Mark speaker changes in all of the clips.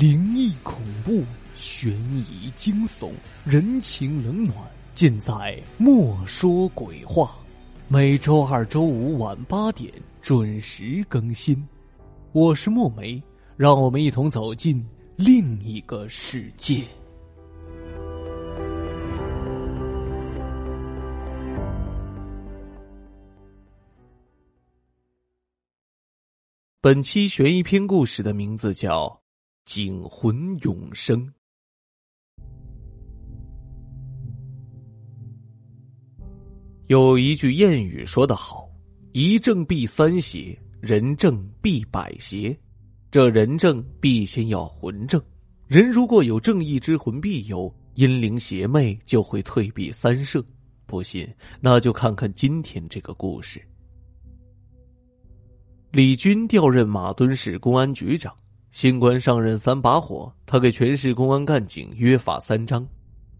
Speaker 1: 灵异、恐怖、悬疑、惊悚、人情冷暖，尽在《莫说鬼话》。每周二、周五晚八点准时更新。我是墨梅，让我们一同走进另一个世界。本期悬疑篇故事的名字叫《警魂永生》。有一句谚语说得好：“一正必三邪，人正必百邪。”这人正必先要魂正。人如果有正义之魂必有，阴灵邪魅就会退避三舍。不信，那就看看今天这个故事。李军调任马墩市公安局长，新官上任三把火，他给全市公安干警约法三章：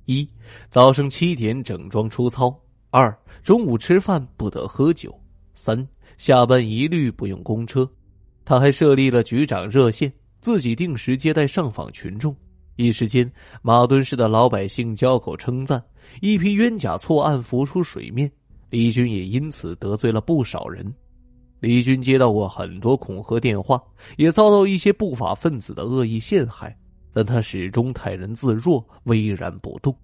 Speaker 1: 一、早上七点整装出操；二、中午吃饭不得喝酒；三、下班一律不用公车。他还设立了局长热线，自己定时接待上访群众。一时间，马墩市的老百姓交口称赞，一批冤假错案浮出水面。李军也因此得罪了不少人。李军接到过很多恐吓电话，也遭到一些不法分子的恶意陷害，但他始终泰然自若，巍然不动。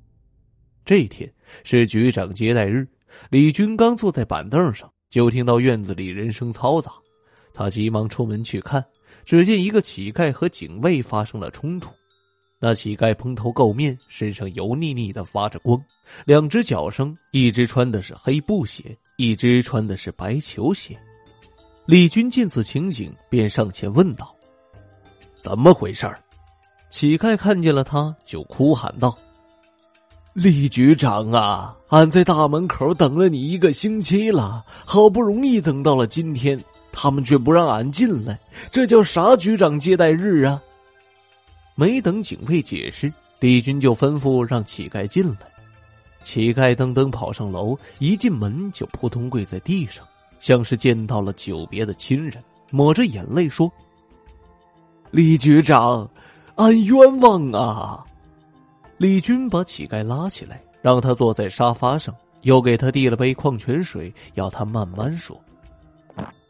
Speaker 1: 这天是局长接待日，李军刚坐在板凳上，就听到院子里人声嘈杂，他急忙出门去看，只见一个乞丐和警卫发生了冲突。那乞丐蓬头垢面，身上油腻腻的发着光，两只脚上一只穿的是黑布鞋，一只穿的是白球鞋。李军见此情景，便上前问道：“怎么回事？”乞丐看见了他，就哭喊道：“李局长啊，俺在大门口等了你一个星期了，好不容易等到了今天，他们却不让俺进来，这叫啥局长接待日啊？”没等警卫解释，李军就吩咐让乞丐进来。乞丐噔噔跑上楼，一进门就扑通跪在地上。像是见到了久别的亲人，抹着眼泪说：“李局长，俺冤枉啊！”李军把乞丐拉起来，让他坐在沙发上，又给他递了杯矿泉水，要他慢慢说。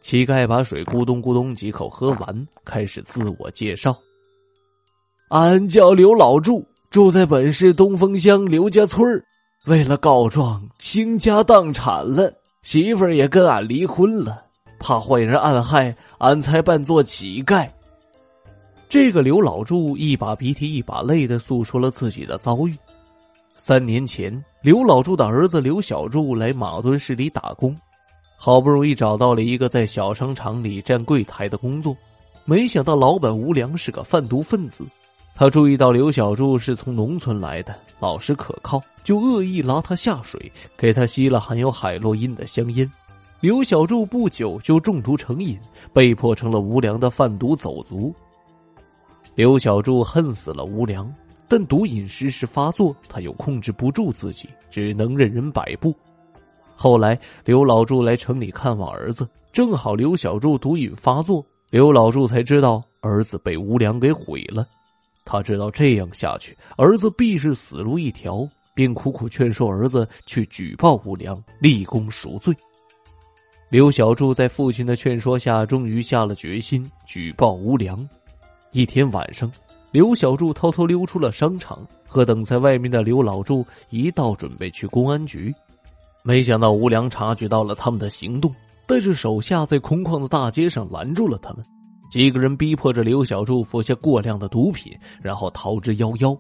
Speaker 1: 乞丐把水咕咚咕咚几口喝完，开始自我介绍：“俺叫刘老柱，住在本市东风乡刘家村为了告状，倾家荡产了。”媳妇儿也跟俺离婚了，怕坏人暗害，俺才扮作乞丐。这个刘老柱一把鼻涕一把泪的诉说了自己的遭遇。三年前，刘老柱的儿子刘小柱来马墩市里打工，好不容易找到了一个在小商场里站柜台的工作，没想到老板吴良是个贩毒分子。他注意到刘小柱是从农村来的，老实可靠，就恶意拉他下水，给他吸了含有海洛因的香烟。刘小柱不久就中毒成瘾，被迫成了无良的贩毒走卒。刘小柱恨死了无良，但毒瘾时时发作，他又控制不住自己，只能任人摆布。后来刘老柱来城里看望儿子，正好刘小柱毒瘾发作，刘老柱才知道儿子被无良给毁了。他知道这样下去，儿子必是死路一条，便苦苦劝说儿子去举报吴良，立功赎罪。刘小柱在父亲的劝说下，终于下了决心举报吴良。一天晚上，刘小柱偷偷溜出了商场，和等在外面的刘老柱一道准备去公安局。没想到吴良察觉到了他们的行动，带着手下在空旷的大街上拦住了他们。几个人逼迫着刘小柱服下过量的毒品，然后逃之夭夭。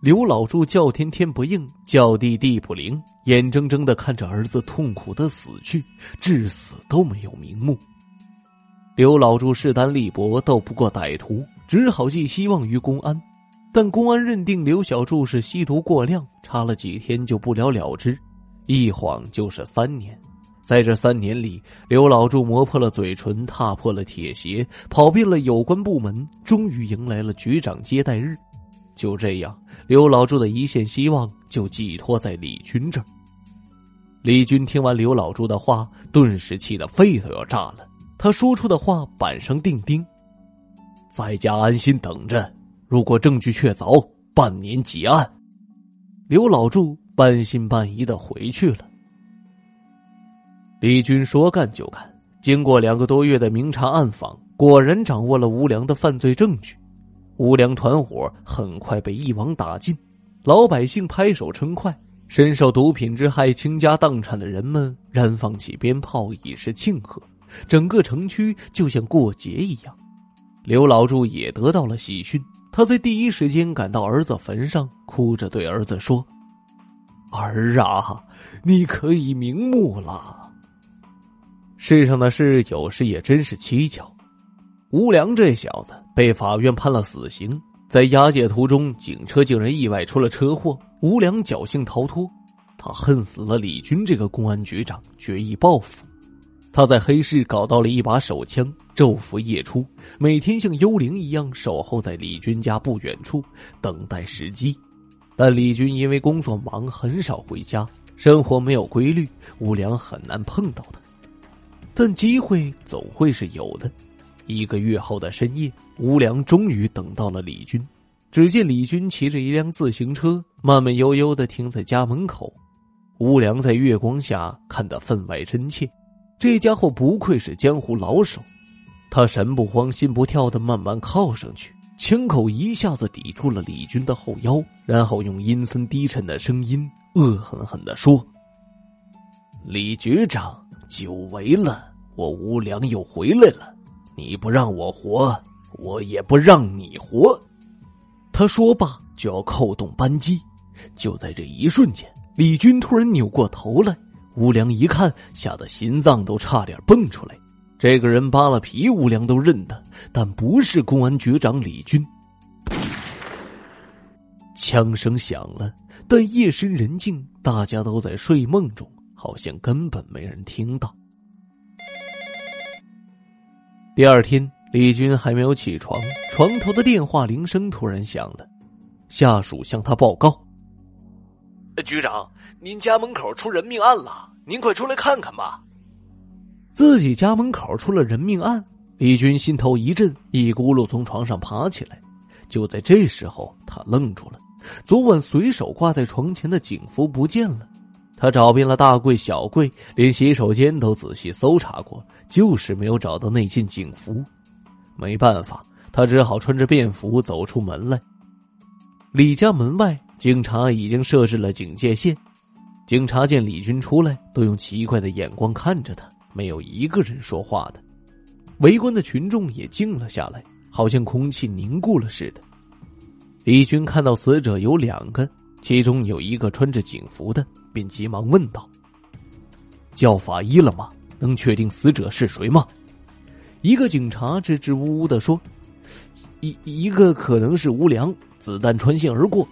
Speaker 1: 刘老柱叫天天不应，叫地地不灵，眼睁睁的看着儿子痛苦的死去，至死都没有瞑目。刘老柱势单力薄，斗不过歹徒，只好寄希望于公安。但公安认定刘小柱是吸毒过量，查了几天就不了了之，一晃就是三年。在这三年里，刘老柱磨破了嘴唇，踏破了铁鞋，跑遍了有关部门，终于迎来了局长接待日。就这样，刘老柱的一线希望就寄托在李军这儿。李军听完刘老柱的话，顿时气得肺都要炸了。他说出的话板上钉钉：“在家安心等着，如果证据确凿，半年结案。刘老柱半信半疑的回去了。李军说干就干，经过两个多月的明察暗访，果然掌握了吴良的犯罪证据。吴良团伙很快被一网打尽，老百姓拍手称快。深受毒品之害、倾家荡产的人们燃放起鞭炮以示庆贺，整个城区就像过节一样。刘老柱也得到了喜讯，他在第一时间赶到儿子坟上，哭着对儿子说：“儿啊，你可以瞑目了。”世上的事有时也真是蹊跷。吴良这小子被法院判了死刑，在押解途中，警车竟然意外出了车祸。吴良侥幸逃脱，他恨死了李军这个公安局长，决意报复。他在黑市搞到了一把手枪，昼伏夜出，每天像幽灵一样守候在李军家不远处，等待时机。但李军因为工作忙，很少回家，生活没有规律，吴良很难碰到他。但机会总会是有的。一个月后的深夜，吴良终于等到了李军。只见李军骑着一辆自行车，慢慢悠悠的停在家门口。吴良在月光下看得分外真切，这家伙不愧是江湖老手。他神不慌心不跳的慢慢靠上去，枪口一下子抵住了李军的后腰，然后用阴森低沉的声音恶狠狠的说：“李局长，久违了，我吴良又回来了。你不让我活，我也不让你活。”他说罢就要扣动扳机，就在这一瞬间，李军突然扭过头来。吴良一看，吓得心脏都差点蹦出来。这个人扒了皮，吴良都认得，但不是公安局长李军。枪声响了，但夜深人静，大家都在睡梦中，好像根本没人听到。第二天。李军还没有起床，床头的电话铃声突然响了。下属向他报告：“
Speaker 2: 局长，您家门口出人命案了，您快出来看看吧。”
Speaker 1: 自己家门口出了人命案，李军心头一震，一咕噜从床上爬起来。就在这时候，他愣住了，昨晚随手挂在床前的警服不见了。他找遍了大柜小柜，连洗手间都仔细搜查过，就是没有找到那件警服。没办法，他只好穿着便服走出门来。李家门外，警察已经设置了警戒线。警察见李军出来，都用奇怪的眼光看着他，没有一个人说话的。围观的群众也静了下来，好像空气凝固了似的。李军看到死者有两个，其中有一个穿着警服的，便急忙问道：“叫法医了吗？能确定死者是谁吗？”一个警察支支吾吾的说：“一一个可能是吴良，子弹穿心而过；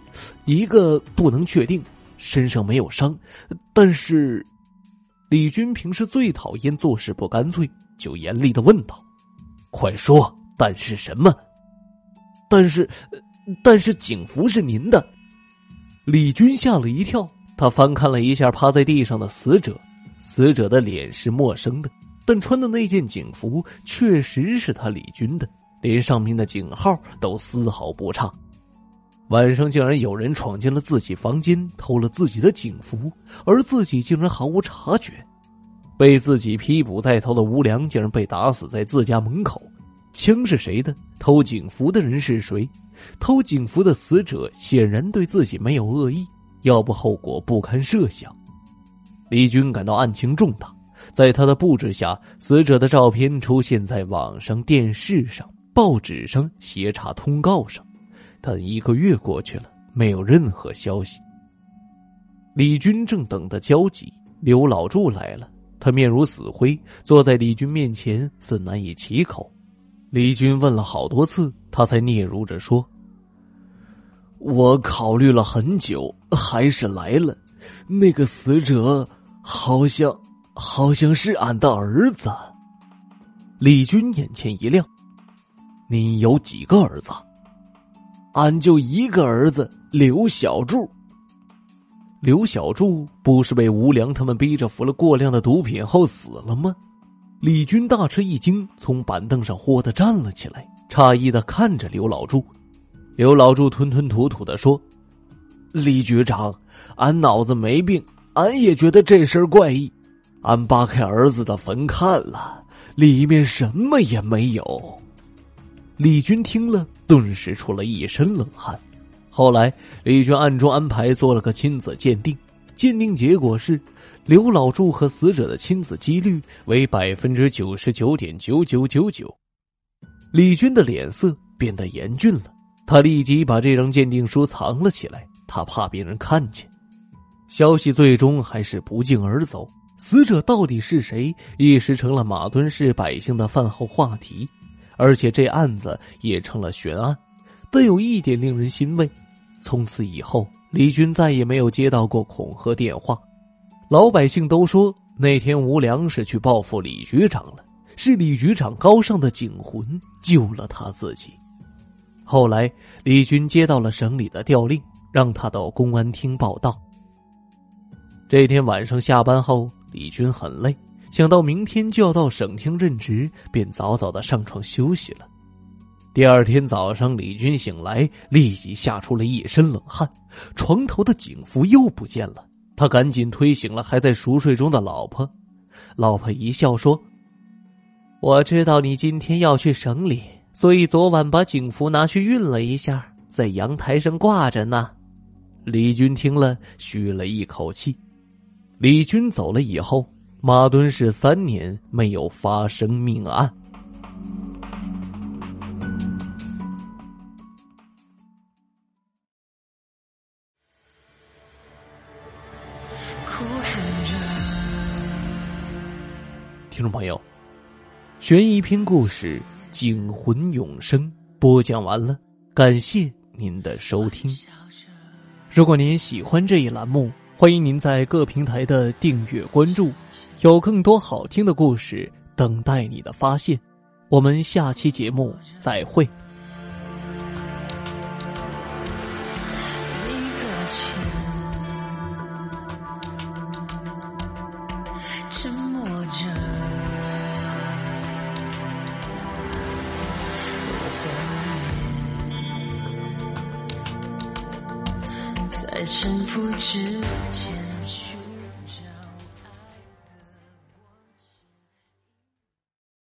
Speaker 1: 一个不能确定，身上没有伤。但是，李军平时最讨厌做事不干脆，就严厉的问道：‘快说，但是什么？’但是，但是警服是您的。”李军吓了一跳，他翻看了一下趴在地上的死者，死者的脸是陌生的。但穿的那件警服确实是他李军的，连上面的警号都丝毫不差。晚上竟然有人闯进了自己房间，偷了自己的警服，而自己竟然毫无察觉。被自己批捕在逃的吴良竟然被打死在自家门口，枪是谁的？偷警服的人是谁？偷警服的死者显然对自己没有恶意，要不后果不堪设想。李军感到案情重大。在他的布置下，死者的照片出现在网上、电视上、报纸上、协查通告上，但一个月过去了，没有任何消息。李军正等得焦急，刘老柱来了，他面如死灰，坐在李军面前，似难以启口。李军问了好多次，他才嗫嚅着说：“我考虑了很久，还是来了。那个死者好像……”好像是俺的儿子。李军眼前一亮：“你有几个儿子？”“俺就一个儿子，刘小柱。”刘小柱不是被吴良他们逼着服了过量的毒品后死了吗？李军大吃一惊，从板凳上豁的站了起来，诧异的看着刘老柱。刘老柱吞吞吐吐的说：“李局长，俺脑子没病，俺也觉得这事儿怪异。俺扒开儿子的坟看了，里面什么也没有。”李军听了，顿时出了一身冷汗。后来，李军暗中安排做了个亲子鉴定，鉴定结果是，刘老柱和死者的亲子几率为百分之九十九点九九九九。李军的脸色变得严峻了，他立即把这张鉴定书藏了起来，他怕别人看见。消息最终还是不胫而走，死者到底是谁，一时成了马墩市百姓的饭后话题。而且这案子也成了悬案，但有一点令人欣慰：从此以后，李军再也没有接到过恐吓电话。老百姓都说那天吴良是去报复李局长了，是李局长高尚的警魂救了他自己。后来，李军接到了省里的调令，让他到公安厅报道。这天晚上下班后，李军很累。想到明天就要到省厅任职，便早早的上床休息了。第二天早上，李军醒来，立即吓出了一身冷汗。床头的警服又不见了，他赶紧推醒了还在熟睡中的老婆。老婆一笑说：“我知道你今天要去省里，所以昨晚把警服拿去熨了一下，在阳台上挂着呢。”李军听了，吁了一口气。李军走了以后。马墩市三年没有发生命案。听众朋友，悬疑篇故事《警魂永生》播讲完了，感谢您的收听。如果您喜欢这一栏目，欢迎您在各平台的订阅关注。有更多好听的故事等待你的发现，我们下期节目再会。沉浮之间。